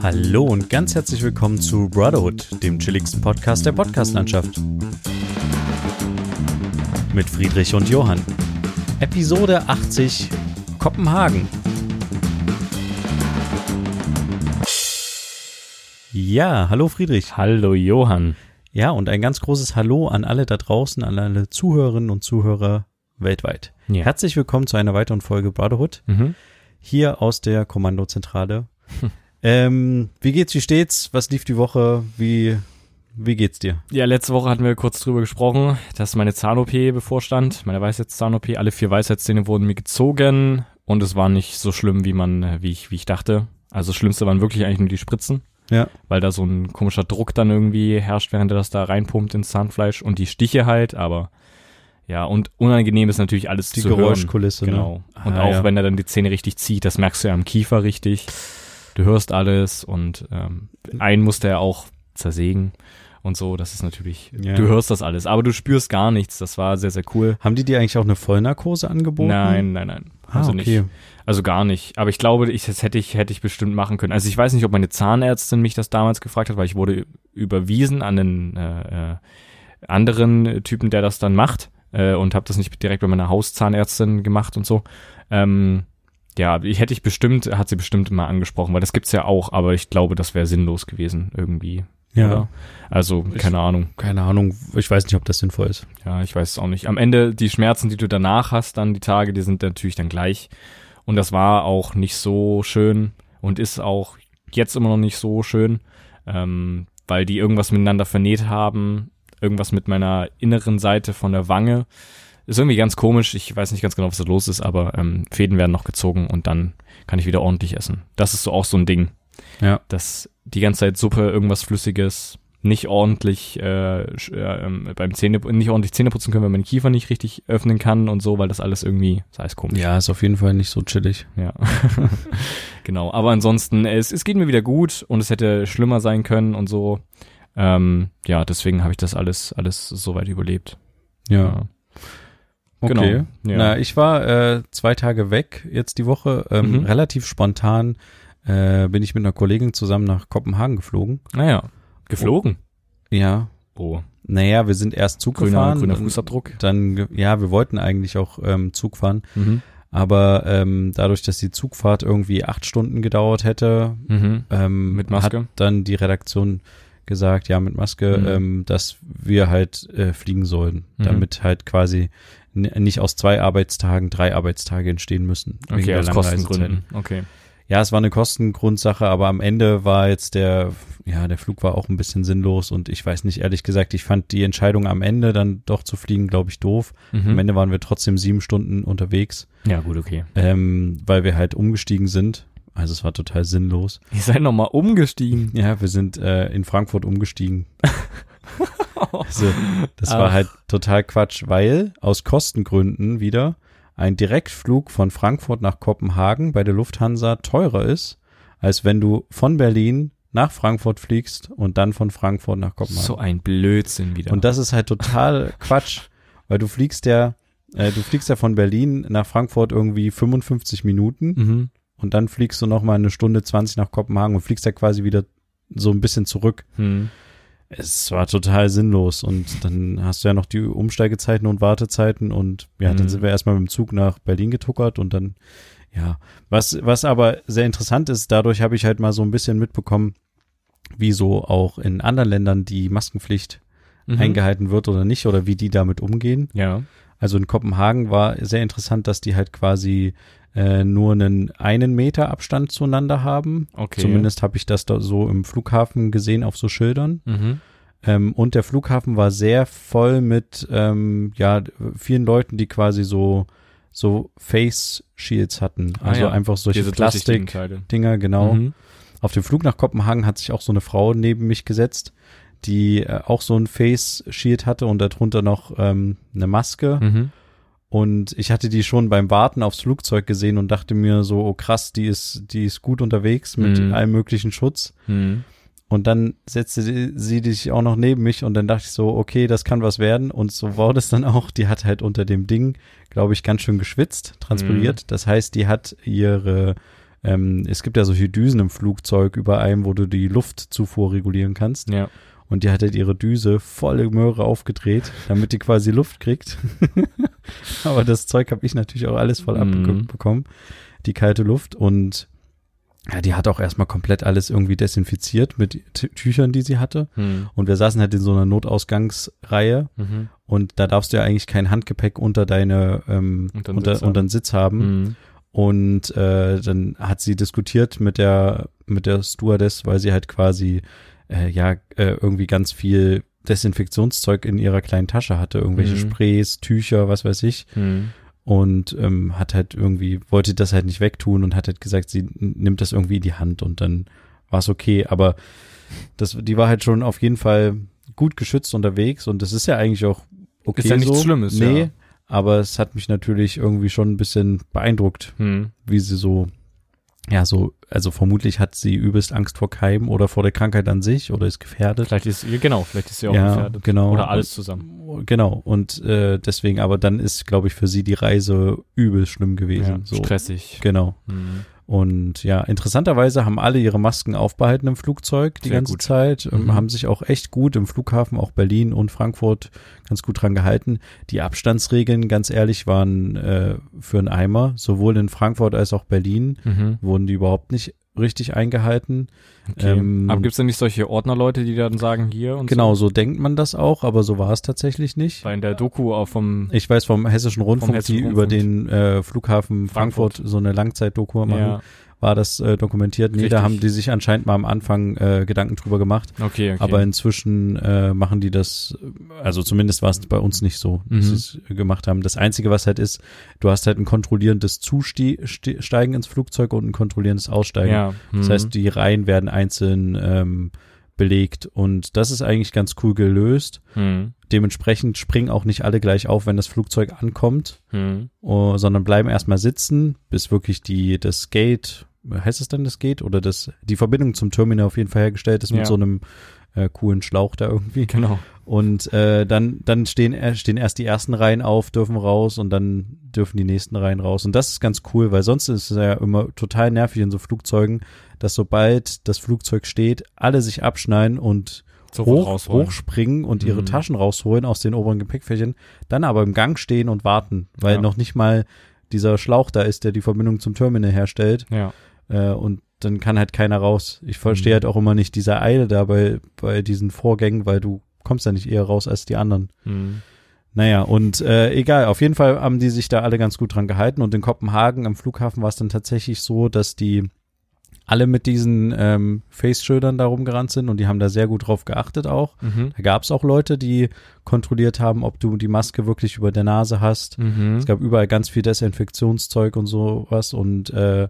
Hallo und ganz herzlich willkommen zu Brotherhood, dem chilligsten Podcast der Podcastlandschaft. Mit Friedrich und Johann. Episode 80 Kopenhagen. Ja, hallo Friedrich. Hallo Johann. Ja, und ein ganz großes Hallo an alle da draußen, an alle Zuhörerinnen und Zuhörer weltweit. Ja. Herzlich willkommen zu einer weiteren Folge Brotherhood. Mhm. Hier aus der Kommandozentrale. ähm, wie geht's, wie steht's? Was lief die Woche? Wie, wie geht's dir? Ja, letzte Woche hatten wir kurz drüber gesprochen, dass meine Zahn-OP bevorstand, meine Weisheitszahn-OP. Alle vier Weisheitszähne wurden mir gezogen und es war nicht so schlimm, wie man, wie ich, wie ich dachte. Also das Schlimmste waren wirklich eigentlich nur die Spritzen, Ja. weil da so ein komischer Druck dann irgendwie herrscht, während er das da reinpumpt ins Zahnfleisch und die Stiche halt, aber ja, und unangenehm ist natürlich alles Die zu hören. Geräuschkulisse, ne? Genau. Und Ah, auch ja. wenn er dann die Zähne richtig zieht, das merkst du ja am Kiefer richtig. Du hörst alles und ähm, einen musste er auch zersägen und so. Das ist natürlich, Ja. du hörst das alles, aber du spürst gar nichts. Das war sehr, sehr cool. Haben die dir eigentlich auch eine Vollnarkose angeboten? Nein, nein, nein. Also ah, okay. nicht. Also gar nicht. Aber ich glaube, ich, das hätte ich, hätte ich bestimmt machen können. Also ich weiß nicht, ob meine Zahnärztin mich das damals gefragt hat, weil ich wurde überwiesen an einen äh, äh, anderen Typen, der das dann macht äh, und habe das nicht direkt bei meiner Hauszahnärztin gemacht und so. Ähm, ja, ich hätte ich bestimmt, hat sie bestimmt mal angesprochen, weil das gibt's ja auch, aber ich glaube, das wäre sinnlos gewesen irgendwie. Ja. Oder? Also, keine Ahnung. Keine Ahnung. Ich weiß nicht, ob das sinnvoll ist. Ja, ich weiß es auch nicht. Am Ende, die Schmerzen, die du danach hast, dann die Tage, die sind natürlich dann gleich. Und das war auch nicht so schön und ist auch jetzt immer noch nicht so schön, ähm, weil die irgendwas miteinander vernäht haben, irgendwas mit meiner inneren Seite von der Wange. Ist irgendwie ganz komisch. Ich weiß nicht ganz genau, was da los ist, aber ähm, Fäden werden noch gezogen und dann kann ich wieder ordentlich essen. Das ist so auch so ein Ding, Ja. dass die ganze Zeit Suppe, irgendwas Flüssiges, nicht ordentlich äh, äh, ähm, beim Zähne nicht ordentlich Zähne putzen können, wenn man den Kiefer nicht richtig öffnen kann und so, weil das alles irgendwie, das heißt komisch. Ja, ist auf jeden Fall nicht so chillig. Ja. genau. Aber ansonsten, es, es geht mir wieder gut und es hätte schlimmer sein können und so. Ähm, ja, deswegen habe ich das alles, alles soweit überlebt. Ja. Genau. Okay. Ja. Na, ich war äh, zwei Tage weg jetzt die Woche. Ähm, Mhm. Relativ spontan äh, bin ich mit einer Kollegin zusammen nach Kopenhagen geflogen. Naja. Geflogen. Ja. Oh. Naja, wir sind erst Zug Grüner, gefahren. grüner Fußabdruck. Dann, ja, wir wollten eigentlich auch ähm, Zug fahren. Mhm. Aber ähm, dadurch, dass die Zugfahrt irgendwie acht Stunden gedauert hätte, Mhm. ähm, Mit Maske? hat dann die Redaktion gesagt, ja, mit Maske, Mhm. ähm, dass wir halt äh, fliegen sollen, Mhm. damit halt quasi nicht aus zwei Arbeitstagen drei Arbeitstage entstehen müssen. wegen Okay, der aus Kostengründen. Okay. Ja, es war eine Kostengrundsache, aber am Ende war jetzt der, ja, der Flug war auch ein bisschen sinnlos und ich weiß nicht, ehrlich gesagt, ich fand die Entscheidung am Ende dann doch zu fliegen, glaube ich, doof. Am Mhm. Ende waren wir trotzdem sieben Stunden unterwegs, Ja, gut, okay. ähm, weil wir halt umgestiegen sind. Also es war total sinnlos. Ihr seid nochmal umgestiegen. Ja, wir sind äh, in Frankfurt umgestiegen. Also, das war Ach. halt total Quatsch, weil aus Kostengründen wieder ein Direktflug von Frankfurt nach Kopenhagen bei der Lufthansa teurer ist, als wenn du von Berlin nach Frankfurt fliegst und dann von Frankfurt nach Kopenhagen. So ein Blödsinn wieder. Und das ist halt total Quatsch, weil du fliegst ja, äh, du fliegst ja von Berlin nach Frankfurt irgendwie 55 Minuten mhm. und dann fliegst du noch mal eine Stunde 20 nach Kopenhagen und fliegst ja quasi wieder so ein bisschen zurück. Hm. Es war total sinnlos und dann hast du ja noch die Umsteigezeiten und Wartezeiten und ja, dann Mhm. sind wir erstmal mit dem Zug nach Berlin getuckert und dann, ja, was, was aber sehr interessant ist, dadurch habe ich halt mal so ein bisschen mitbekommen, wie so auch in anderen Ländern die Maskenpflicht Mhm. eingehalten wird oder nicht oder wie die damit umgehen. Ja. Also in Kopenhagen war sehr interessant, dass die halt quasi äh, nur einen einen Meter Abstand zueinander haben. Okay. Zumindest habe ich das da so im Flughafen gesehen auf so Schildern. Mhm. Ähm, und der Flughafen war sehr voll mit ähm, ja vielen Leuten, die quasi so so Face Shields hatten, Ah, also ja. einfach solche Plastik. Dinger genau. Mhm. Auf dem Flug nach Kopenhagen hat sich auch so eine Frau neben mich gesetzt, die äh, auch so ein Face Shield hatte und darunter noch ähm, eine Maske. Mhm. Und ich hatte die schon beim Warten aufs Flugzeug gesehen und dachte mir so, oh krass, die ist, die ist gut unterwegs mit Mhm. allem möglichen Schutz. Mhm. Und dann setzte sie, sie sich auch noch neben mich und dann dachte ich so, okay, das kann was werden. Und so war das dann auch. Die hat halt unter dem Ding, glaube ich, ganz schön geschwitzt, transpiriert. Das heißt, die hat ihre ähm, es gibt ja solche Düsen im Flugzeug über einem, wo du die Luftzufuhr regulieren kannst. Ja. Und die hat halt ihre Düse volle Möhre aufgedreht, damit die quasi Luft kriegt. Aber das Zeug habe ich natürlich auch alles voll Mhm. abbekommen, die kalte Luft. Und ja, die hat auch erstmal komplett alles irgendwie desinfiziert mit Tüchern, die sie hatte. Hm. Und wir saßen halt in so einer Notausgangsreihe Mhm. und da darfst du ja eigentlich kein Handgepäck unter deine ähm, Unter Sitz haben. unter Sitz haben. Mhm. Und äh, dann hat sie diskutiert mit der mit der Stewardess, weil sie halt quasi äh, ja äh, irgendwie ganz viel Desinfektionszeug in ihrer kleinen Tasche hatte, irgendwelche Mhm. Sprays, Tücher, was weiß ich. Mhm. Und ähm, hat halt irgendwie, wollte das halt nicht wegtun und hat halt gesagt, sie nimmt das irgendwie in die Hand und dann war es okay. Aber das, die war halt schon auf jeden Fall gut geschützt unterwegs und das ist ja eigentlich auch okay. Ist ja nichts so. Schlimmes, Nee, ja. aber es hat mich natürlich irgendwie schon ein bisschen beeindruckt, Hm. wie sie so, ja, so, also vermutlich hat sie übelst Angst vor Keimen oder vor der Krankheit an sich oder ist gefährdet. Vielleicht ist genau, vielleicht ist sie auch ja, gefährdet. genau. Oder alles zusammen. Genau, und äh, deswegen, aber dann ist, glaube ich, für sie die Reise übel schlimm gewesen. Ja, so. Stressig. Genau. Mhm. Und ja, interessanterweise haben alle ihre Masken aufbehalten im Flugzeug die Sehr ganze gut. Zeit, ähm, Mhm. haben sich auch echt gut im Flughafen, auch Berlin und Frankfurt, ganz gut dran gehalten. Die Abstandsregeln, ganz ehrlich, waren äh, für einen Eimer. Sowohl in Frankfurt als auch Berlin Mhm. wurden die überhaupt nicht richtig eingehalten. Okay. Ähm, Aber gibt's denn nicht solche Ordnerleute, die dann sagen, hier und Genau, so? so denkt man das auch, aber so war es tatsächlich nicht. Weil in der Doku auch vom Ich weiß vom Hessischen Rundfunk, Hessischen die über Rundfunk. den äh, Flughafen Frankfurt, Frankfurt. so eine Langzeitdoku machen, ja, war das äh, dokumentiert. Nee, da Richtig. haben die sich anscheinend mal am Anfang äh, Gedanken drüber gemacht. okay, okay. Aber inzwischen äh, machen die das, also zumindest war es bei uns nicht so, dass Mhm. sie es gemacht haben. Das Einzige, was halt ist, du hast halt ein kontrollierendes Zusteigen ins Flugzeug und ein kontrollierendes Aussteigen. ja, Das mhm. heißt, die Reihen werden einzeln ähm, belegt und das ist eigentlich ganz cool gelöst. Mhm. Dementsprechend springen auch nicht alle gleich auf, wenn das Flugzeug ankommt, Mhm. oh, sondern bleiben erstmal sitzen, bis wirklich die das Gate, heißt es dann das Gate oder das die Verbindung zum Terminal auf jeden Fall hergestellt ist Ja. mit so einem äh, coolen Schlauch da irgendwie. Genau. Und äh, dann dann stehen äh, stehen erst die ersten Reihen auf, dürfen raus und dann dürfen die nächsten Reihen raus. Und das ist ganz cool, weil sonst ist es ja immer total nervig in so Flugzeugen, dass sobald das Flugzeug steht, alle sich abschneiden und hoch, rausholen. hochspringen und ihre Mhm. Taschen rausholen aus den oberen Gepäckfächern, dann aber im Gang stehen und warten, weil Ja. noch nicht mal dieser Schlauch da ist, der die Verbindung zum Terminal herstellt Ja. Äh, und dann kann halt keiner raus. Ich verstehe Mhm. halt auch immer nicht diese Eile da bei, bei diesen Vorgängen, weil du kommst ja nicht eher raus als die anderen. Mhm. Naja, und äh, egal, auf jeden Fall haben die sich da alle ganz gut dran gehalten und in Kopenhagen am Flughafen war es dann tatsächlich so, dass die alle mit diesen ähm, Face-Schildern da rumgerannt sind und die haben da sehr gut drauf geachtet auch. Mhm. Da gab es auch Leute, die kontrolliert haben, ob du die Maske wirklich über der Nase hast. Mhm. Es gab überall ganz viel Desinfektionszeug und sowas und äh,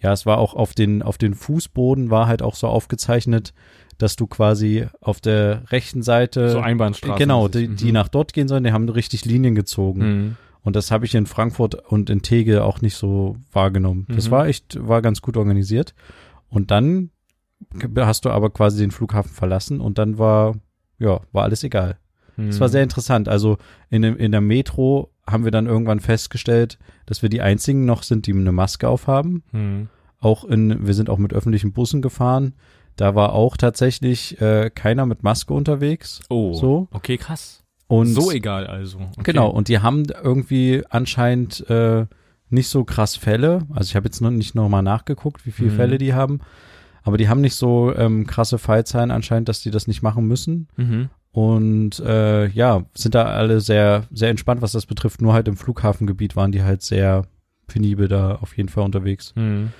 ja, es war auch auf den auf den Fußboden war halt auch so aufgezeichnet, dass du quasi auf der rechten Seite so Einbahnstraße. genau die, die Mhm. nach dort gehen sollen, die haben richtig Linien gezogen Mhm. und das habe ich in Frankfurt und in Tegel auch nicht so wahrgenommen. Das Mhm. war echt war ganz gut organisiert und dann hast du aber quasi den Flughafen verlassen und dann war ja war alles egal. Es war Mhm. sehr interessant. Also in, in der Metro haben wir dann irgendwann festgestellt, dass wir die einzigen noch sind, die eine Maske aufhaben. Mhm. Auch in, wir sind auch mit öffentlichen Bussen gefahren. Da war auch tatsächlich äh, keiner mit Maske unterwegs. Oh. So. Okay, krass. Und so egal also. Okay. genau. Und die haben irgendwie anscheinend äh, nicht so krass Fälle. Also ich habe jetzt noch nicht nochmal nachgeguckt, wie viele Mhm. Fälle die haben. Aber die haben nicht so ähm, krasse Fallzahlen anscheinend, dass die das nicht machen müssen. Mhm. Und äh, ja, sind da alle sehr, sehr entspannt, was das betrifft. Nur halt im Flughafengebiet waren die halt sehr penibel da auf jeden Fall unterwegs. Mhm.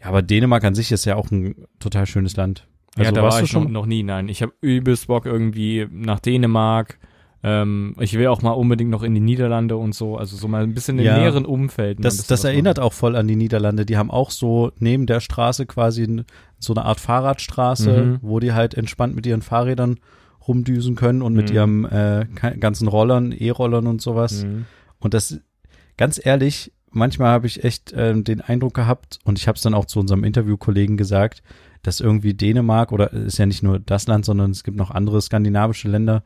Ja, aber Dänemark an sich ist ja auch ein total schönes Land. Also ja, da warst war du ich noch, schon? noch nie, nein. Ich habe übelst Bock irgendwie nach Dänemark. Ähm, ich will auch mal unbedingt noch in die Niederlande und so, also so mal ein bisschen im Ja. näheren Umfeld. Das, bisschen das erinnert machen. auch voll an die Niederlande. Die haben auch so neben der Straße quasi so eine Art Fahrradstraße, Mhm. wo die halt entspannt mit ihren Fahrrädern rumdüsen können und mit Mhm. ihrem äh, ganzen Rollern, E-Rollern und sowas. Mhm. Und das, ganz ehrlich, manchmal habe ich echt ähm, den Eindruck gehabt, und ich habe es dann auch zu unserem Interviewkollegen gesagt, dass irgendwie Dänemark, oder es ist ja nicht nur das Land, sondern es gibt noch andere skandinavische Länder,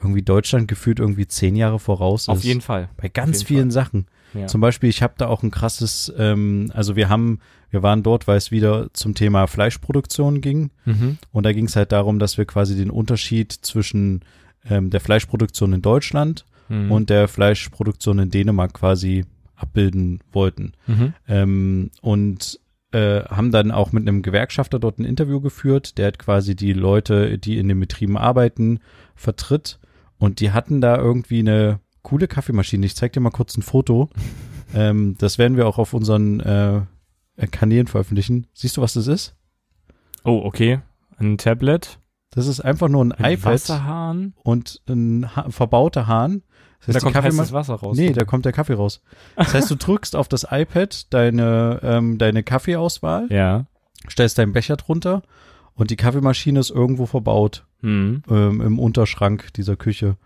irgendwie Deutschland gefühlt irgendwie zehn Jahre voraus Auf ist. jeden Fall. Bei ganz vielen Sachen. Ja. Zum Beispiel, ich habe da auch ein krasses, ähm, also wir haben, wir waren dort, weil es wieder zum Thema Fleischproduktion ging. Mhm. Und da ging es halt darum, dass wir quasi den Unterschied zwischen ähm, der Fleischproduktion in Deutschland Mhm. und der Fleischproduktion in Dänemark quasi abbilden wollten. Mhm. Ähm, und äh, haben dann auch mit einem Gewerkschafter dort ein Interview geführt, der hat quasi die Leute, die in den Betrieben arbeiten, vertritt. Und die hatten da irgendwie eine coole Kaffeemaschine. Ich zeig dir mal kurz ein Foto. ähm, das werden wir auch auf unseren äh, Kanälen veröffentlichen. Siehst du, was das ist? Oh, okay. Ein Tablet. Das ist einfach nur ein Mit iPad Wasserhahn. und ein ha verbauter Hahn. Das Da heißt, die kommt Kaffeema- heißes Wasser raus. Nee, da kommt der Kaffee raus. Das heißt, du drückst auf das iPad deine, ähm, deine Kaffeeauswahl, Ja. stellst deinen Becher drunter und die Kaffeemaschine ist irgendwo verbaut Mhm. ähm, im Unterschrank dieser Küche.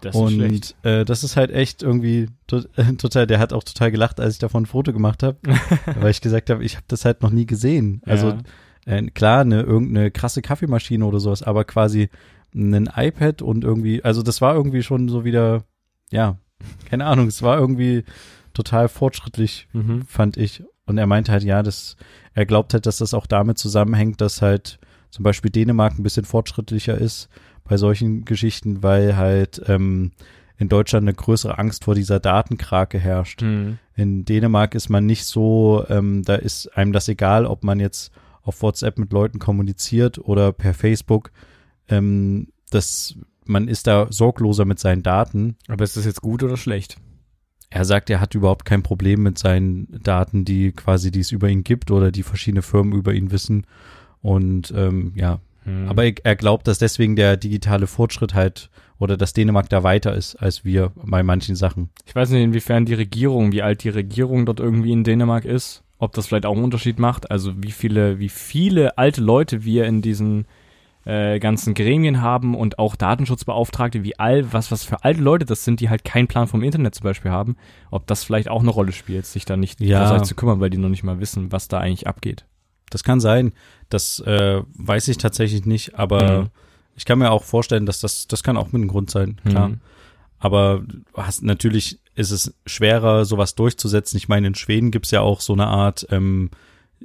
Das ist und äh, das ist halt echt irgendwie to äh, total, der hat auch total gelacht, als ich davon ein Foto gemacht habe, weil ich gesagt habe, ich habe das halt noch nie gesehen. Also ja. äh, klar, eine irgendeine krasse Kaffeemaschine oder sowas, aber quasi ein iPad und irgendwie, also das war irgendwie schon so wieder, ja, keine Ahnung, es war irgendwie total fortschrittlich, Mhm. fand ich. Und er meinte halt, ja, das, er glaubt halt, dass das auch damit zusammenhängt, dass halt zum Beispiel Dänemark ein bisschen fortschrittlicher ist bei solchen Geschichten, weil halt ähm, in Deutschland eine größere Angst vor dieser Datenkrake herrscht. Mhm. In Dänemark ist man nicht so, ähm, da ist einem das egal, ob man jetzt auf WhatsApp mit Leuten kommuniziert oder per Facebook. Ähm, das, man ist da sorgloser mit seinen Daten. Aber ist das jetzt gut oder schlecht? Er sagt, er hat überhaupt kein Problem mit seinen Daten, die quasi, die es über ihn gibt oder die verschiedene Firmen über ihn wissen. Und ähm, ja, Mhm. aber er, glaubt, dass deswegen der digitale Fortschritt halt oder dass Dänemark da weiter ist als wir bei manchen Sachen. ich weiß nicht, inwiefern die Regierung, wie alt die Regierung dort irgendwie in Dänemark ist, ob das vielleicht auch einen Unterschied macht. Also wie viele, wie viele alte Leute wir in diesen äh, ganzen Gremien haben und auch Datenschutzbeauftragte, wie all, was, was für alte Leute das sind, die halt keinen Plan vom Internet zum Beispiel haben, ob das vielleicht auch eine Rolle spielt, sich da nicht Ja. zu kümmern, weil die noch nicht mal wissen, was da eigentlich abgeht. Das kann sein. Das äh, weiß ich tatsächlich nicht, aber Mhm. ich kann mir auch vorstellen, dass das, das kann auch mit einem Grund sein, klar. Mhm. Aber hast, natürlich ist es schwerer, sowas durchzusetzen. Ich meine, in Schweden gibt's ja auch so eine Art, ähm,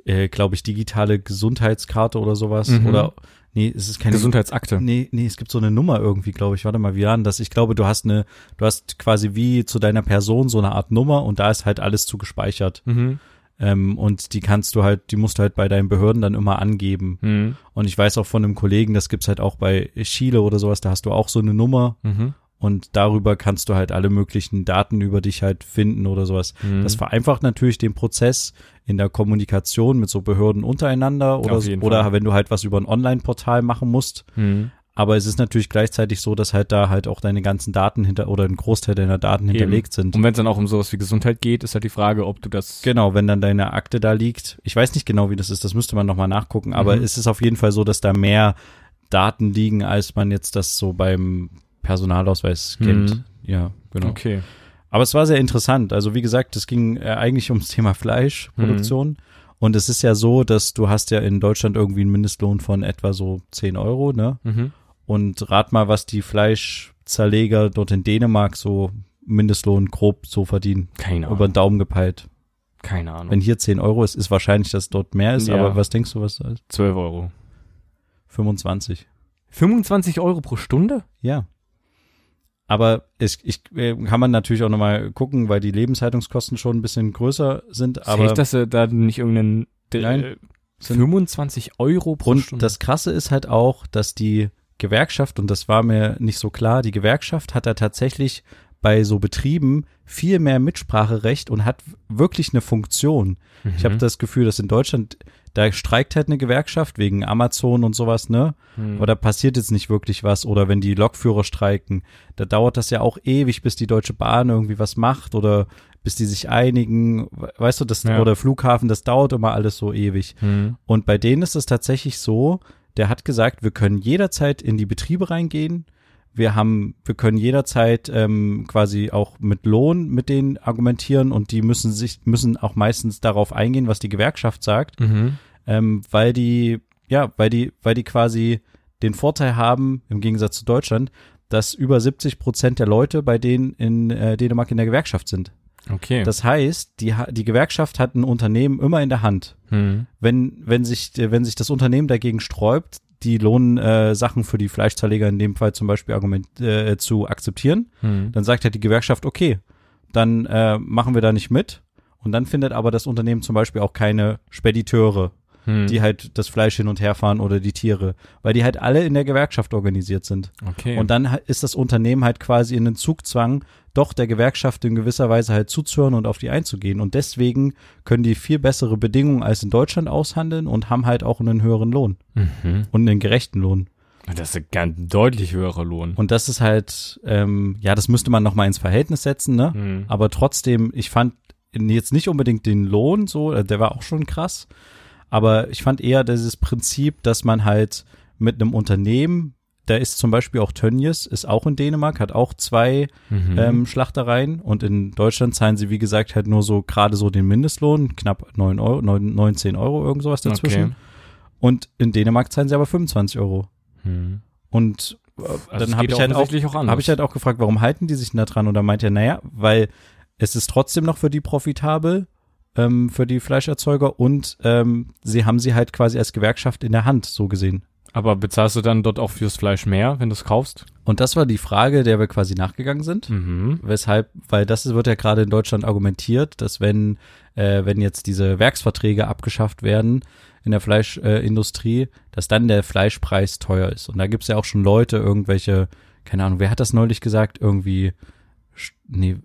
äh, glaube ich, digitale Gesundheitskarte oder sowas. Mhm. Oder nee, es ist keine Gesundheitsakte. Nee, nee, es gibt so eine Nummer irgendwie, glaube ich. Warte mal, wie denn das? Ich glaube, du hast eine, du hast quasi wie zu deiner Person so eine Art Nummer und da ist halt alles zu gespeichert. Mhm. Ähm, und die kannst du halt, die musst du halt bei deinen Behörden dann immer angeben. Mhm. Und ich weiß auch von einem Kollegen, das gibt's halt auch bei Chile oder sowas, da hast du auch so eine Nummer Mhm. und darüber kannst du halt alle möglichen Daten über dich halt finden oder sowas. Mhm. Das vereinfacht natürlich den Prozess in der Kommunikation mit so Behörden untereinander oder, oder Fall. wenn du halt was über ein Online-Portal machen musst. Mhm. Aber es ist natürlich gleichzeitig so, dass halt da halt auch deine ganzen Daten hinter oder ein Großteil deiner Daten hinterlegt sind. Und wenn es dann auch um sowas wie Gesundheit geht, ist halt die Frage, ob du das. Genau, wenn dann deine Akte da liegt. Ich weiß nicht genau, wie das ist, das müsste man nochmal nachgucken, aber Mhm. es ist auf jeden Fall so, dass da mehr Daten liegen, als man jetzt das so beim Personalausweis kennt. Mhm. Ja, genau. Okay. Aber es war sehr interessant. Also wie gesagt, es ging äh, eigentlich ums Thema Fleischproduktion. Mhm. Und es ist ja so, dass du hast ja in Deutschland irgendwie einen Mindestlohn von etwa so 10 Euro, ne? Mhm. Und rat mal, was die Fleischzerleger dort in Dänemark so Mindestlohn grob so verdienen. Keine Über Ahnung. den Daumen gepeilt. Keine Ahnung. Wenn hier 10 Euro ist, ist wahrscheinlich, dass dort mehr ist, Ja. aber was denkst du, was da ist? 12 Euro. 25. 25 Euro pro Stunde? Ja. Aber es, ich, äh, kann man natürlich auch nochmal gucken, weil die Lebenshaltungskosten schon ein bisschen größer sind, aber Safe, dass er da nicht irgendeinen. Nein. Äh, Sind- 25 Euro pro Und Stunde. das Krasse ist halt auch, dass die Gewerkschaft, und das war mir nicht so klar, die Gewerkschaft hat da tatsächlich bei so Betrieben viel mehr Mitspracherecht und hat wirklich eine Funktion. Ich Mhm. habe das Gefühl, dass in Deutschland, da streikt halt eine Gewerkschaft wegen Amazon und sowas, ne? Mhm. Aber da passiert jetzt nicht wirklich was. Oder wenn die Lokführer streiken, da dauert das ja auch ewig, bis die Deutsche Bahn irgendwie was macht oder bis die sich einigen. Weißt du, das, Ja. oder Flughafen, das dauert immer alles so ewig. Mhm. Und bei denen ist es tatsächlich so, der hat gesagt, wir können jederzeit in die Betriebe reingehen. Wir haben, wir können jederzeit ähm, quasi auch mit Lohn mit denen argumentieren und die müssen sich, müssen auch meistens darauf eingehen, was die Gewerkschaft sagt, Mhm. ähm, weil die, ja, weil die, weil die quasi den Vorteil haben, im Gegensatz zu Deutschland, dass über 70 Prozent der Leute bei denen in äh, Dänemark in der Gewerkschaft sind. Okay. Das heißt, die, die Gewerkschaft hat ein Unternehmen immer in der Hand. hm. Wenn, wenn, sich, wenn sich das Unternehmen dagegen sträubt, die Lohnsachen äh, für die Fleischzerleger in dem Fall zum Beispiel argument, äh, zu akzeptieren, Hm. dann sagt halt die Gewerkschaft, okay, dann äh, machen wir da nicht mit. Und dann findet aber das Unternehmen zum Beispiel auch keine Spediteure, Hm. die halt das Fleisch hin und her fahren oder die Tiere, weil die halt alle in der Gewerkschaft organisiert sind. okay. Und dann ist das Unternehmen halt quasi in den Zugzwang, doch der Gewerkschaft in gewisser Weise halt zuzuhören und auf die einzugehen. Und deswegen können die viel bessere Bedingungen als in Deutschland aushandeln und haben halt auch einen höheren Lohn mhm. und einen gerechten Lohn. Das ist ein ganz deutlich höherer Lohn. Und das ist halt, ähm, ja, das müsste man nochmal ins Verhältnis setzen, ne? Hm. Aber trotzdem, ich fand jetzt nicht unbedingt den Lohn so, äh, der war auch schon krass. Aber ich fand eher dieses Prinzip, dass man halt mit einem Unternehmen, da ist zum Beispiel auch Tönnies, ist auch in Dänemark, hat auch zwei Mhm. ähm, Schlachtereien und in Deutschland zahlen sie, wie gesagt, halt nur so gerade so den Mindestlohn, knapp 9 Euro, 9, 19 Euro, irgend sowas dazwischen. Okay. Und in Dänemark zahlen sie aber 25 Euro. Hm. Und äh, Also dann habe ich halt auch, auch habe ich halt auch gefragt, warum halten die sich denn da dran? Und dann meint er, naja, weil es ist trotzdem noch für die profitabel, ähm, für die Fleischerzeuger und ähm, sie haben sie halt quasi als Gewerkschaft in der Hand, so gesehen. Aber bezahlst du dann dort auch fürs Fleisch mehr, wenn du es kaufst? Und das war die Frage, der wir quasi nachgegangen sind. Mhm. Weshalb, weil das wird ja gerade in Deutschland argumentiert, dass wenn, äh, wenn jetzt diese Werksverträge abgeschafft werden in der Fleischindustrie, äh, dass dann der Fleischpreis teuer ist. Und da gibt's ja auch schon Leute, irgendwelche, keine Ahnung, wer hat das neulich gesagt? Irgendwie, nee, äh,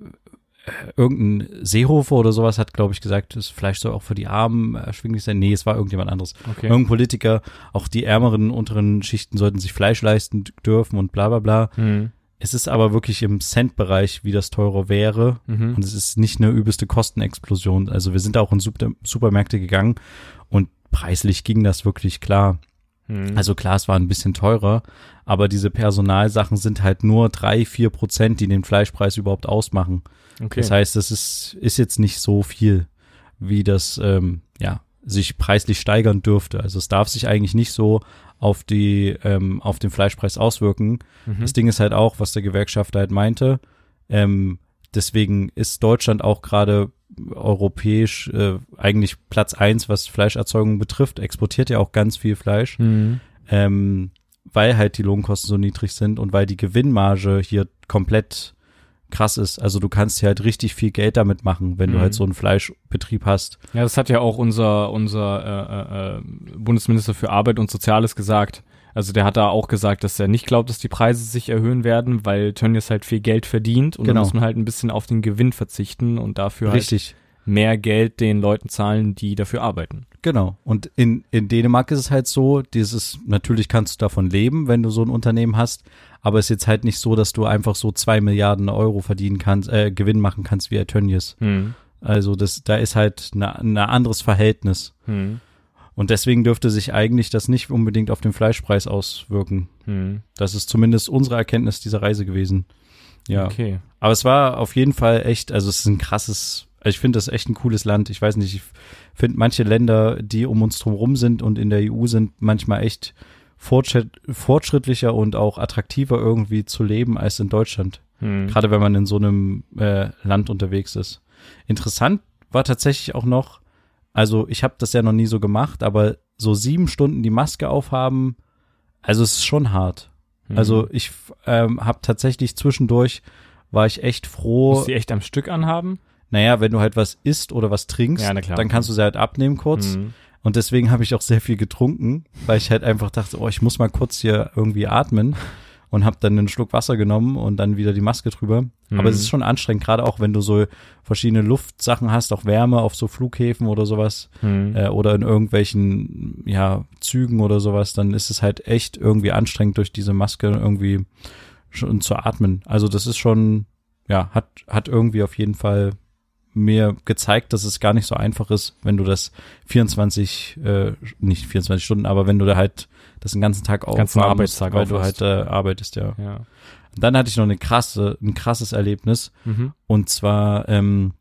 irgendein Seehofer oder sowas hat, glaube ich, gesagt, das Fleisch soll auch für die Armen erschwinglich sein. Nee, es war irgendjemand anderes. Okay. Irgendein Politiker, auch die ärmeren, unteren Schichten sollten sich Fleisch leisten dürfen und bla bla bla. Mhm. Es ist aber wirklich im Cent-Bereich, wie das teurer wäre. Mhm. Und es ist nicht eine übelste Kostenexplosion. Also wir sind auch in Super Supermärkte gegangen und preislich ging das wirklich klar. Mhm. Also klar, es war ein bisschen teurer, aber diese Personalsachen sind halt nur drei, vier Prozent, die den Fleischpreis überhaupt ausmachen. Okay. Das heißt, das ist, ist jetzt nicht so viel, wie das, ähm, ja, sich preislich steigern dürfte. Also es darf sich eigentlich nicht so auf die, ähm, auf den Fleischpreis auswirken. Mhm. Das Ding ist halt auch, was der Gewerkschafter halt meinte. Ähm, deswegen ist Deutschland auch gerade europäisch äh, eigentlich Platz eins, was Fleischerzeugung betrifft. Exportiert ja auch ganz viel Fleisch, Mhm. ähm, weil halt die Lohnkosten so niedrig sind und weil die Gewinnmarge hier komplett krass ist. Also du kannst hier halt richtig viel Geld damit machen, wenn du Mhm. halt so einen Fleischbetrieb hast. Ja, das hat ja auch unser, unser äh, äh, äh, Bundesminister für Arbeit und Soziales gesagt. Also der hat da auch gesagt, dass er nicht glaubt, dass die Preise sich erhöhen werden, weil Tönnies halt viel Geld verdient und Genau. dann muss man halt ein bisschen auf den Gewinn verzichten und dafür halt Richtig. mehr Geld den Leuten zahlen, die dafür arbeiten. Genau. Und in, in Dänemark ist es halt so, dieses, natürlich kannst du davon leben, wenn du so ein Unternehmen hast, aber es ist jetzt halt nicht so, dass du einfach so zwei Milliarden Euro verdienen kannst, äh, Gewinn machen kannst wie Tönnies. Hm. Also das, da ist halt ein anderes Verhältnis. Hm. Und deswegen dürfte sich eigentlich das nicht unbedingt auf den Fleischpreis auswirken. Hm. Das ist zumindest unsere Erkenntnis dieser Reise gewesen. Ja. Okay. Aber es war auf jeden Fall echt, also es ist ein krasses, also ich finde das echt ein cooles Land. Ich weiß nicht, ich finde manche Länder, die um uns drumherum sind und in der EU sind, manchmal echt fortschrittlicher und auch attraktiver irgendwie zu leben als in Deutschland. Hm. Gerade wenn man in so einem äh, Land unterwegs ist. Interessant war tatsächlich auch noch, also ich habe das ja noch nie so gemacht, aber so sieben Stunden die Maske aufhaben, also es ist schon hart. Hm. Also ich ähm, habe tatsächlich zwischendurch war ich echt froh. Musst du echt am Stück anhaben? Naja, wenn du halt was isst oder was trinkst, Ja, dann kannst du sie halt abnehmen kurz. Hm. Und deswegen habe ich auch sehr viel getrunken, weil ich halt einfach dachte, oh, ich muss mal kurz hier irgendwie atmen und habe dann einen Schluck Wasser genommen und dann wieder die Maske drüber. Mhm. Aber es ist schon anstrengend, gerade auch wenn du so verschiedene Luftsachen hast, auch Wärme auf so Flughäfen oder sowas Hm. äh, oder in irgendwelchen ja Zügen oder sowas, dann ist es halt echt irgendwie anstrengend durch diese Maske irgendwie schon zu atmen. Also das ist schon ja hat hat irgendwie auf jeden Fall mir gezeigt, dass es gar nicht so einfach ist, wenn du das 24 äh, nicht 24 Stunden, aber wenn du da halt das den ganzen Tag Ganzen aufhaben Arbeitstag weil du halt äh, arbeitest, ja. Ja. Und dann hatte ich noch eine krasse ein krasses Erlebnis Mhm. und zwar ähm,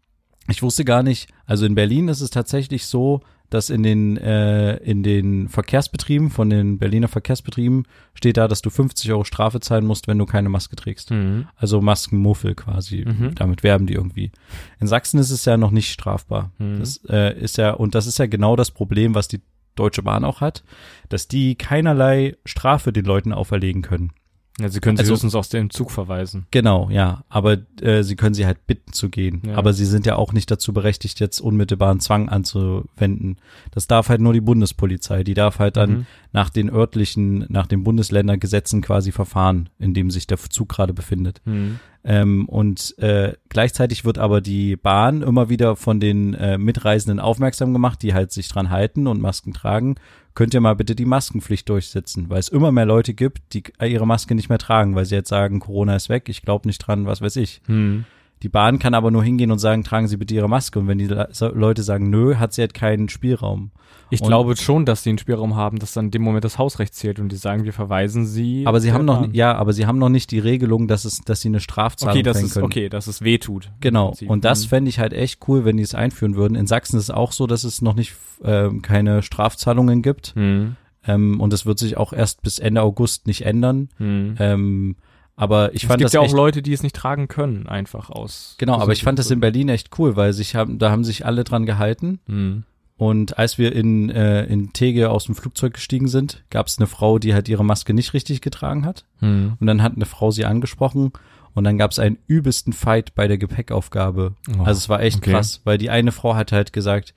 Ich wusste gar nicht, also in Berlin ist es tatsächlich so, dass in den, äh, in den Verkehrsbetrieben, von den Berliner Verkehrsbetrieben, steht da, dass du 50 Euro Strafe zahlen musst, wenn du keine Maske trägst. Mhm. Also Maskenmuffel quasi. Mhm. Damit werben die irgendwie. In Sachsen ist es ja noch nicht strafbar. Mhm. Das äh, ist ja, und das ist ja genau das Problem, was die Deutsche Bahn auch hat, dass die keinerlei Strafe den Leuten auferlegen können. Ja, sie können sie Also- höchstens aus dem Zug verweisen. Genau, ja. Aber äh, sie können sie halt bitten zu gehen. Ja. Aber sie sind ja auch nicht dazu berechtigt, jetzt unmittelbaren Zwang anzuwenden. Das darf halt nur die Bundespolizei. Die darf halt dann Mhm. nach den örtlichen, nach den Bundesländergesetzen quasi verfahren, in dem sich der Zug gerade befindet. Mhm. Ähm, und äh, gleichzeitig wird aber die Bahn immer wieder von den äh, Mitreisenden aufmerksam gemacht, die halt sich dran halten und Masken tragen. Könnt ihr mal bitte die Maskenpflicht durchsetzen, weil es immer mehr Leute gibt, die ihre Maske nicht mehr tragen, weil sie jetzt sagen, Corona ist weg, ich glaube nicht dran, was weiß ich. Mhm. Die Bahn kann aber nur hingehen und sagen, tragen Sie bitte Ihre Maske. Und wenn die Leute sagen, nö, hat sie halt keinen Spielraum. Ich Und- glaube schon, dass sie einen Spielraum haben, dass dann in dem Moment das Hausrecht zählt und die sagen, wir verweisen sie. Aber sie haben noch, Bahn. ja, aber sie haben noch nicht die Regelung, dass es, dass sie eine Strafzahlung Okay, das ist können. okay, dass es weh tut. Genau. Und das Mhm. fände ich halt echt cool, wenn die es einführen würden. In Sachsen ist es auch so, dass es noch nicht ähm, keine Strafzahlungen gibt. Mhm. Ähm, und es wird sich auch erst bis Ende August nicht ändern. Mhm. Ähm, aber ich es fand gibt das ja auch Leute, die es nicht tragen können, einfach aus. genau, aber ich fand das in Berlin. Echt cool, weil sich haben, da haben sich alle dran gehalten. Mhm. Und als wir in, äh, in Tege aus dem Flugzeug gestiegen sind, gab es eine Frau, die halt ihre Maske nicht richtig getragen hat. Mhm. Und dann hat eine Frau sie angesprochen und dann gab es einen übelsten Fight bei der Gepäckaufgabe. Oh, also es war echt okay. krass, weil die eine Frau hat halt gesagt,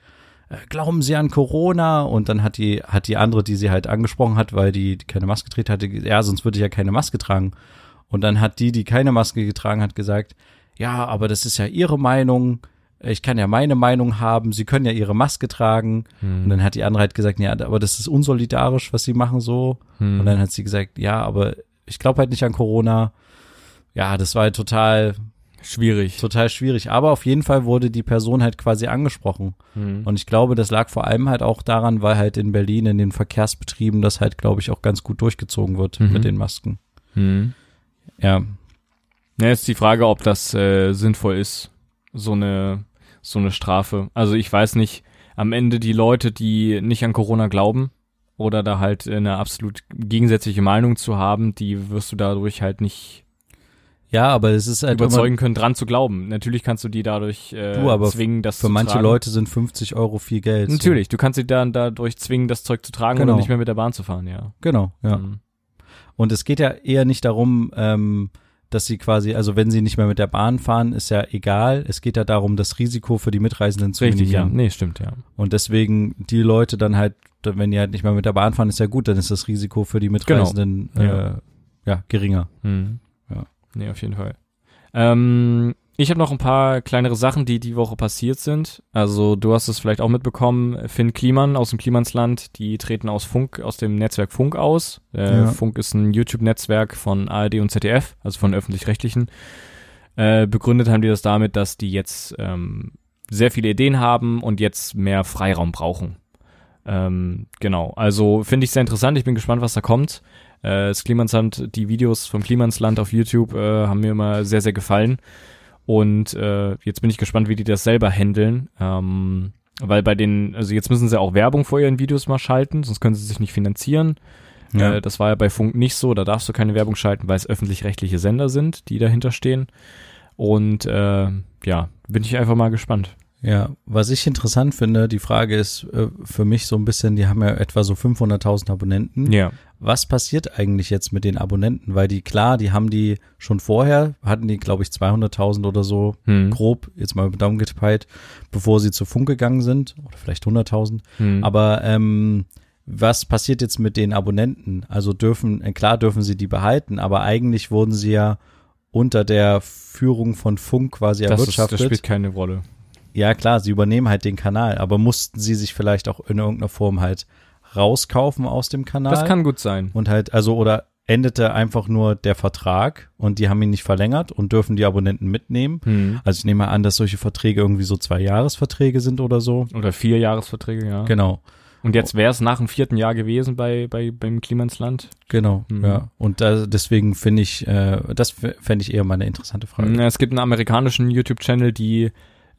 äh, glauben Sie an Corona? Und dann hat die, hat die andere, die sie halt angesprochen hat, weil die, keine Maske trägt, hatte, ja, sonst würde ich ja keine Maske tragen. Und dann hat die, die keine Maske getragen hat, gesagt, ja, aber das ist ja Ihre Meinung. Ich kann ja meine Meinung haben. Sie können ja Ihre Maske tragen. Mhm. Und dann hat die andere halt gesagt, ja, aber das ist unsolidarisch, was Sie machen so. Mhm. Und dann hat sie gesagt, ja, aber ich glaube halt nicht an Corona. Ja, das war halt total, Schwierig. total schwierig. Aber auf jeden Fall wurde die Person halt quasi angesprochen. Mhm. Und ich glaube, das lag vor allem halt auch daran, weil halt in Berlin in den Verkehrsbetrieben das halt, glaube ich, auch ganz gut durchgezogen wird Mhm. mit den Masken. Mhm. Ja, Ja, ist die Frage, ob das äh, sinnvoll ist, so eine, so eine Strafe. Also ich weiß nicht, am Ende die Leute, die nicht an Corona glauben oder da halt eine absolut gegensätzliche Meinung zu haben, die wirst du dadurch halt nicht ja, aber es ist halt überzeugen können, dran zu glauben. Natürlich kannst du die dadurch äh, Du, aber zwingen, das für zu manche tragen. Leute sind 50 Euro viel Geld. so. Natürlich, du kannst sie dann dadurch zwingen, das Zeug zu tragen Genau. oder nicht mehr mit der Bahn zu fahren, ja. Genau, ja. Mhm. Und es geht ja eher nicht darum, ähm, dass sie quasi, also wenn sie nicht mehr mit der Bahn fahren, ist ja egal. Es geht ja darum, das Risiko für die Mitreisenden zu Richtig, ja. minimieren. Nee, stimmt, ja. Und deswegen die Leute dann halt, wenn die halt nicht mehr mit der Bahn fahren, ist ja gut, dann ist das Risiko für die Mitreisenden Genau. äh, ja geringer. Mhm. Ja. Nee, auf jeden Fall. Ähm, ich habe noch ein paar kleinere Sachen, die die Woche passiert sind. Also du hast es vielleicht auch mitbekommen, Finn Kliman aus dem Klimansland, die treten aus Funk, aus dem Netzwerk Funk aus. Äh, Ja. Funk ist ein YouTube-Netzwerk von ARD und ZDF, also von öffentlich-rechtlichen. Äh, begründet haben die das damit, dass die jetzt ähm, sehr viele Ideen haben und jetzt mehr Freiraum brauchen. Ähm, genau, also finde ich sehr interessant. Ich bin gespannt, was da kommt. Äh, das Klimansland, die Videos vom Klimansland auf YouTube äh, haben mir immer sehr, sehr gefallen. Und äh, jetzt bin ich gespannt, wie die das selber handeln. Ähm, weil bei den, also jetzt müssen sie auch Werbung vor ihren Videos mal schalten, sonst können sie sich nicht finanzieren. Ja. Äh, das war ja bei Funk nicht so, da darfst du keine Werbung schalten, weil es öffentlich-rechtliche Sender sind, die dahinter stehen. Und äh, ja, bin ich einfach mal gespannt. Ja, was ich interessant finde, die Frage ist äh, für mich so ein bisschen, die haben ja etwa so 500.000 Abonnenten. Ja. Was passiert eigentlich jetzt mit den Abonnenten? Weil die, klar, die haben die schon vorher, hatten die, glaube ich, 200.000 oder so, Hm. grob, jetzt mal Daumen geteilt, bevor sie zu Funk gegangen sind, oder vielleicht 100.000. Hm. Aber ähm, was passiert jetzt mit den Abonnenten? Also dürfen, äh, klar dürfen sie die behalten, aber eigentlich wurden sie ja unter der Führung von Funk quasi das, ist, erwirtschaftet. das spielt keine Rolle. Ja, klar, sie übernehmen halt den Kanal, aber mussten sie sich vielleicht auch in irgendeiner Form halt rauskaufen aus dem Kanal? Das kann gut sein. und halt, also, oder endete einfach nur der Vertrag und die haben ihn nicht verlängert und dürfen die Abonnenten mitnehmen. Hm. Also ich nehme mal an, dass solche Verträge irgendwie so zwei Jahresverträge sind oder so. Oder vier Jahresverträge, ja. Genau, Und jetzt wäre es nach dem vierten Jahr gewesen bei, bei beim Klimansland. genau, Mhm. ja. Und da, deswegen finde ich, äh, das fände ich eher mal eine interessante Frage. Es gibt einen amerikanischen YouTube-Channel, die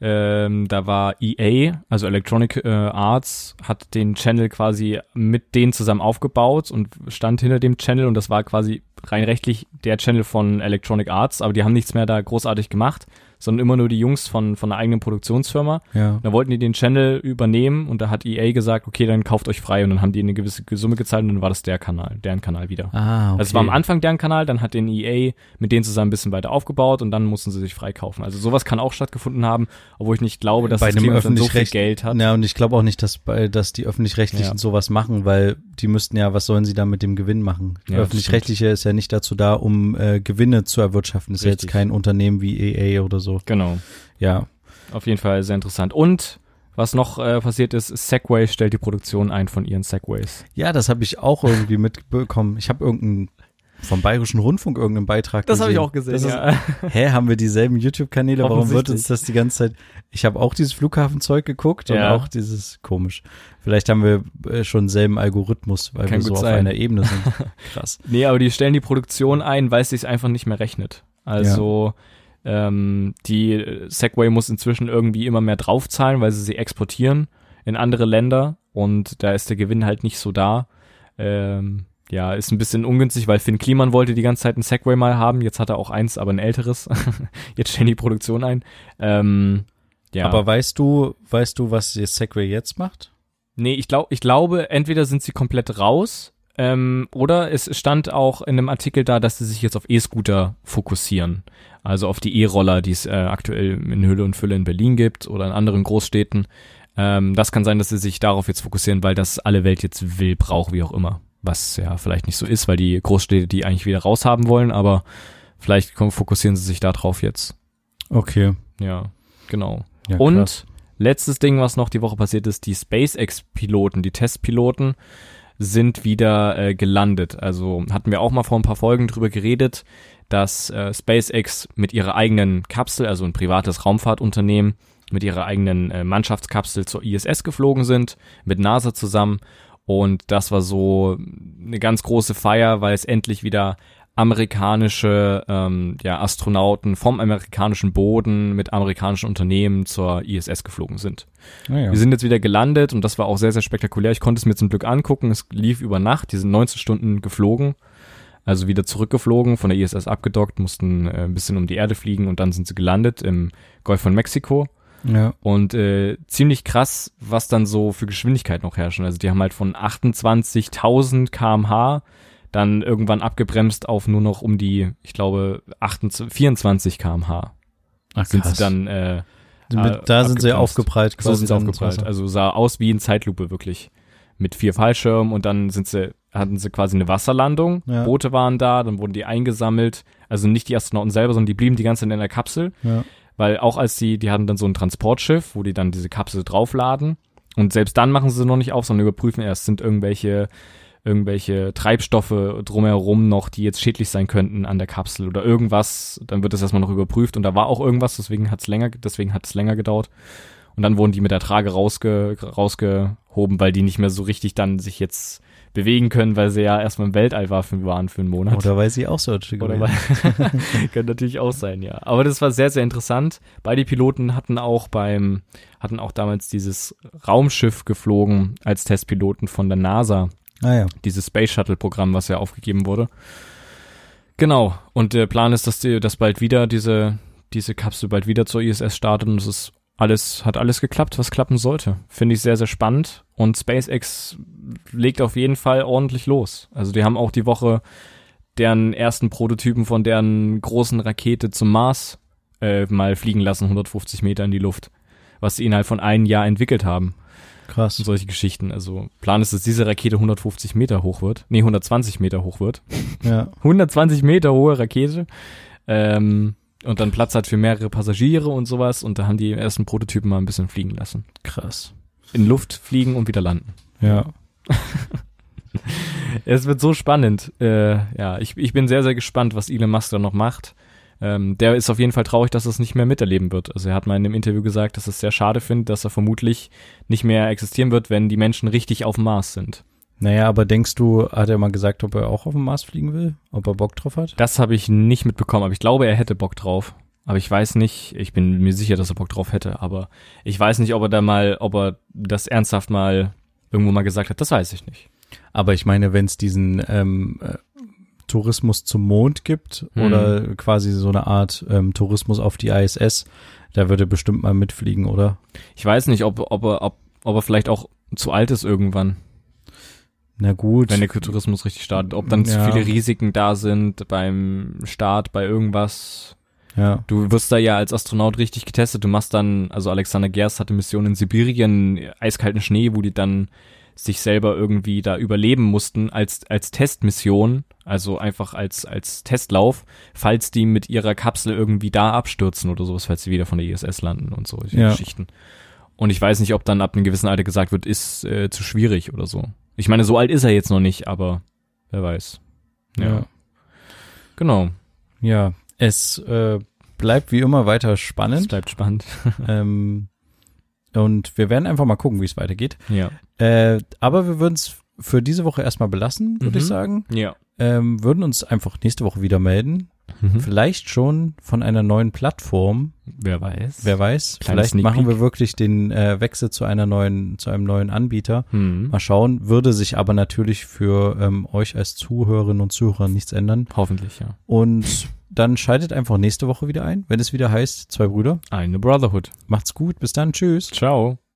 Ähm, da war EA, also Electronic äh, Arts, hat den Channel quasi mit denen zusammen aufgebaut und stand hinter dem Channel und das war quasi rein rechtlich der Channel von Electronic Arts, aber die haben nichts mehr da großartig gemacht, sondern immer nur die Jungs von, von einer eigenen Produktionsfirma. Ja. Da wollten die den Channel übernehmen und da hat EA gesagt, okay, dann kauft euch frei und dann haben die eine gewisse Summe gezahlt und dann war das der Kanal, deren Kanal wieder. Ah, okay. Also es war am Anfang deren Kanal, dann hat den EA mit denen zusammen ein bisschen weiter aufgebaut und dann mussten sie sich freikaufen. Also sowas kann auch stattgefunden haben, obwohl ich nicht glaube, dass bei das dann so viel Geld hat. Ja, und ich glaube auch nicht, dass bei, dass die öffentlich-rechtlichen Ja. sowas machen, weil die müssten ja, was sollen sie da mit dem Gewinn machen? Ja, öffentlich-rechtliche ist ja nicht dazu da, um äh, Gewinne zu erwirtschaften. ist ja jetzt kein Unternehmen wie EA oder so. Genau. Ja. Auf jeden Fall sehr interessant. Und was noch äh, passiert ist, Segway stellt die Produktion ein von ihren Segways. Ja, das habe ich auch irgendwie mitbekommen. Ich habe irgendeinen vom Bayerischen Rundfunk irgendeinen Beitrag gesehen. Das ist, ja. Hä, haben wir dieselben YouTube-Kanäle? Warum wird uns das die ganze Zeit? Ich habe auch dieses Flughafenzeug geguckt und Ja. auch dieses komisch. Vielleicht haben wir äh, schon selben Algorithmus, weil Kann wir so gut auf sein. einer Ebene sind. Krass. Nee, aber die stellen die Produktion ein, weil es sich einfach nicht mehr rechnet. Also ähm, die äh, Segway muss inzwischen irgendwie immer mehr draufzahlen, weil sie sie exportieren in andere Länder und da ist der Gewinn halt nicht so da. Ähm, ja, ist ein bisschen ungünstig, weil Finn Kliman wollte die ganze Zeit ein Segway mal haben. Jetzt hat er auch eins, aber ein älteres. Jetzt stellen die Produktion ein. Ähm, ja. Aber weißt du, weißt du, was die Segway jetzt macht? Nee, ich, glaub, ich glaube, entweder sind sie komplett raus ähm, oder es stand auch in einem Artikel da, dass sie sich jetzt auf E-Scooter fokussieren. Also auf die E-Roller, die es äh, aktuell in Hülle und Fülle in Berlin gibt oder in anderen Großstädten. Ähm, das kann sein, dass sie sich darauf jetzt fokussieren, weil das alle Welt jetzt will, braucht, wie auch immer. Was ja vielleicht nicht so ist, weil die Großstädte die eigentlich wieder raushaben wollen, aber vielleicht fokussieren sie sich da drauf jetzt. Okay. Ja, genau. Ja, Und krass. letztes Ding, was noch die Woche passiert ist, die SpaceX-Piloten, die Testpiloten sind wieder äh, gelandet. Also hatten wir auch mal vor ein paar Folgen drüber geredet, dass äh, SpaceX mit ihrer eigenen Kapsel, also ein privates Raumfahrtunternehmen, mit ihrer eigenen äh, Mannschaftskapsel zur ISS geflogen sind, mit NASA zusammen. Und das war so eine ganz große Feier, weil es endlich wieder amerikanische ähm, ja, Astronauten vom amerikanischen Boden mit amerikanischen Unternehmen zur ISS geflogen sind. Naja. Wir sind jetzt wieder gelandet und das war auch sehr, sehr spektakulär. Ich konnte es mir zum Glück angucken. Es lief über Nacht. Die sind 19 Stunden geflogen. Also wieder zurückgeflogen, von der ISS abgedockt, mussten äh, ein bisschen um die Erde fliegen und dann sind sie gelandet im Golf von Mexiko. Ja. Und äh, ziemlich krass, was dann so für Geschwindigkeit noch herrschen. Also die haben halt von 28.000 kmh dann irgendwann abgebremst auf nur noch um die, ich glaube, 28, 24 kmh Ach, sind krass. sie dann äh, Mit, da sind sie abgebremst. aufgeprallt so quasi. sind sie aufgeprallt. Wasser. Also sah aus wie in Zeitlupe wirklich. Mit vier Fallschirmen und dann sind sie, hatten sie quasi eine Wasserlandung. Ja. Boote waren da, dann wurden die eingesammelt. Also nicht die Astronauten selber, sondern die blieben die ganze Zeit in der Kapsel. Ja. Weil auch als die, die hatten dann so ein Transportschiff, wo die dann diese Kapsel draufladen. Und selbst dann machen sie noch nicht auf, sondern überprüfen erst, sind irgendwelche, irgendwelche Treibstoffe drumherum noch, die jetzt schädlich sein könnten an der Kapsel oder irgendwas. Dann wird das erstmal noch überprüft. Und da war auch irgendwas, deswegen hat es länger, deswegen hat es länger gedauert. Und dann wurden die mit der Trage rausge, rausgehoben, weil die nicht mehr so richtig dann sich jetzt bewegen können, weil sie ja erstmal im Weltall war für, waren für einen Monat. Oder weil sie auch solche Oder gewesen weil, könnte natürlich auch sein, ja. Aber das war sehr, sehr interessant. Beide Piloten hatten auch beim, hatten auch damals dieses Raumschiff geflogen als Testpiloten von der NASA, Ah ja. dieses Space Shuttle Programm, was ja aufgegeben wurde. Genau. Und der Plan ist, dass die, dass bald wieder diese, diese Kapsel bald wieder zur ISS startet und es ist alles, hat alles geklappt, was klappen sollte. Finde ich sehr, sehr spannend. Und SpaceX legt auf jeden Fall ordentlich los. Also die haben auch die Woche deren ersten Prototypen von deren großen Rakete zum Mars äh, mal fliegen lassen, 150 Meter in die Luft. Was sie innerhalb von einem Jahr entwickelt haben. Krass. Und solche Geschichten. Also Plan ist, dass diese Rakete 150 Meter hoch wird. Nee, 120 Meter hoch wird. Ja. 120 Meter hohe Rakete. Ähm, und dann Platz hat für mehrere Passagiere und sowas. Und da haben die ersten Prototypen mal ein bisschen fliegen lassen. Krass. In Luft fliegen und wieder landen. Ja. Es wird so spannend. Äh, ja, ich, ich bin sehr, sehr gespannt, was Elon Musk da noch macht. Ähm, der ist auf jeden Fall traurig, dass er es nicht mehr miterleben wird. Also er hat mal in einem Interview gesagt, dass er es sehr schade findet, dass er vermutlich nicht mehr existieren wird, wenn die Menschen richtig auf dem Mars sind. Naja, aber denkst du, hat er mal gesagt, ob er auch auf dem Mars fliegen will? Ob er Bock drauf hat? Das habe ich nicht mitbekommen, aber ich glaube, er hätte Bock drauf. Aber ich weiß nicht, ich bin mir sicher, dass er Bock drauf hätte, aber ich weiß nicht, ob er da mal, ob er das ernsthaft mal irgendwo mal gesagt hat, das weiß ich nicht. Aber ich meine, wenn es diesen ähm, äh, Tourismus zum Mond gibt Hm. oder quasi so eine Art ähm, Tourismus auf die ISS, da würde er bestimmt mal mitfliegen, oder? Ich weiß nicht, ob, ob, er, ob, ob er vielleicht auch zu alt ist irgendwann, Na gut. wenn der Tourismus richtig startet. Ob dann zu Ja. viele Risiken da sind beim Start, bei irgendwas. ja. Du wirst da ja als Astronaut richtig getestet. Du machst dann, also Alexander Gerst hatte Mission in Sibirien, eiskalten Schnee, wo die dann sich selber irgendwie da überleben mussten als, als Testmission, also einfach als, als Testlauf, falls die mit ihrer Kapsel irgendwie da abstürzen oder sowas, falls sie wieder von der ISS landen und so Ja. Geschichten. Und ich weiß nicht, ob dann ab einem gewissen Alter gesagt wird, ist äh, zu schwierig oder so. Ich meine, so alt ist er jetzt noch nicht, aber wer weiß. Ja. Ja. Genau. Ja. Es äh, bleibt wie immer weiter Es spannend. bleibt spannend. ähm, und wir werden einfach mal gucken, wie es weitergeht. ja. Äh, aber wir würden es für diese Woche erstmal belassen, würde ich Mhm. sagen. Ja. Ähm, würden uns einfach nächste Woche wieder melden. Mhm. Vielleicht schon von einer neuen Plattform. Wer weiß. Wer weiß. Kleiner Vielleicht machen wir wirklich den äh, Wechsel zu einer neuen, zu einem neuen Anbieter. Hm. Mal schauen. Würde sich aber natürlich für ähm, euch als Zuhörerinnen und Zuhörer nichts ändern. Hoffentlich, ja. Und dann schaltet einfach nächste Woche wieder ein, wenn es wieder heißt, zwei Brüder. Eine Brotherhood. Macht's gut. Bis dann. Tschüss. Ciao.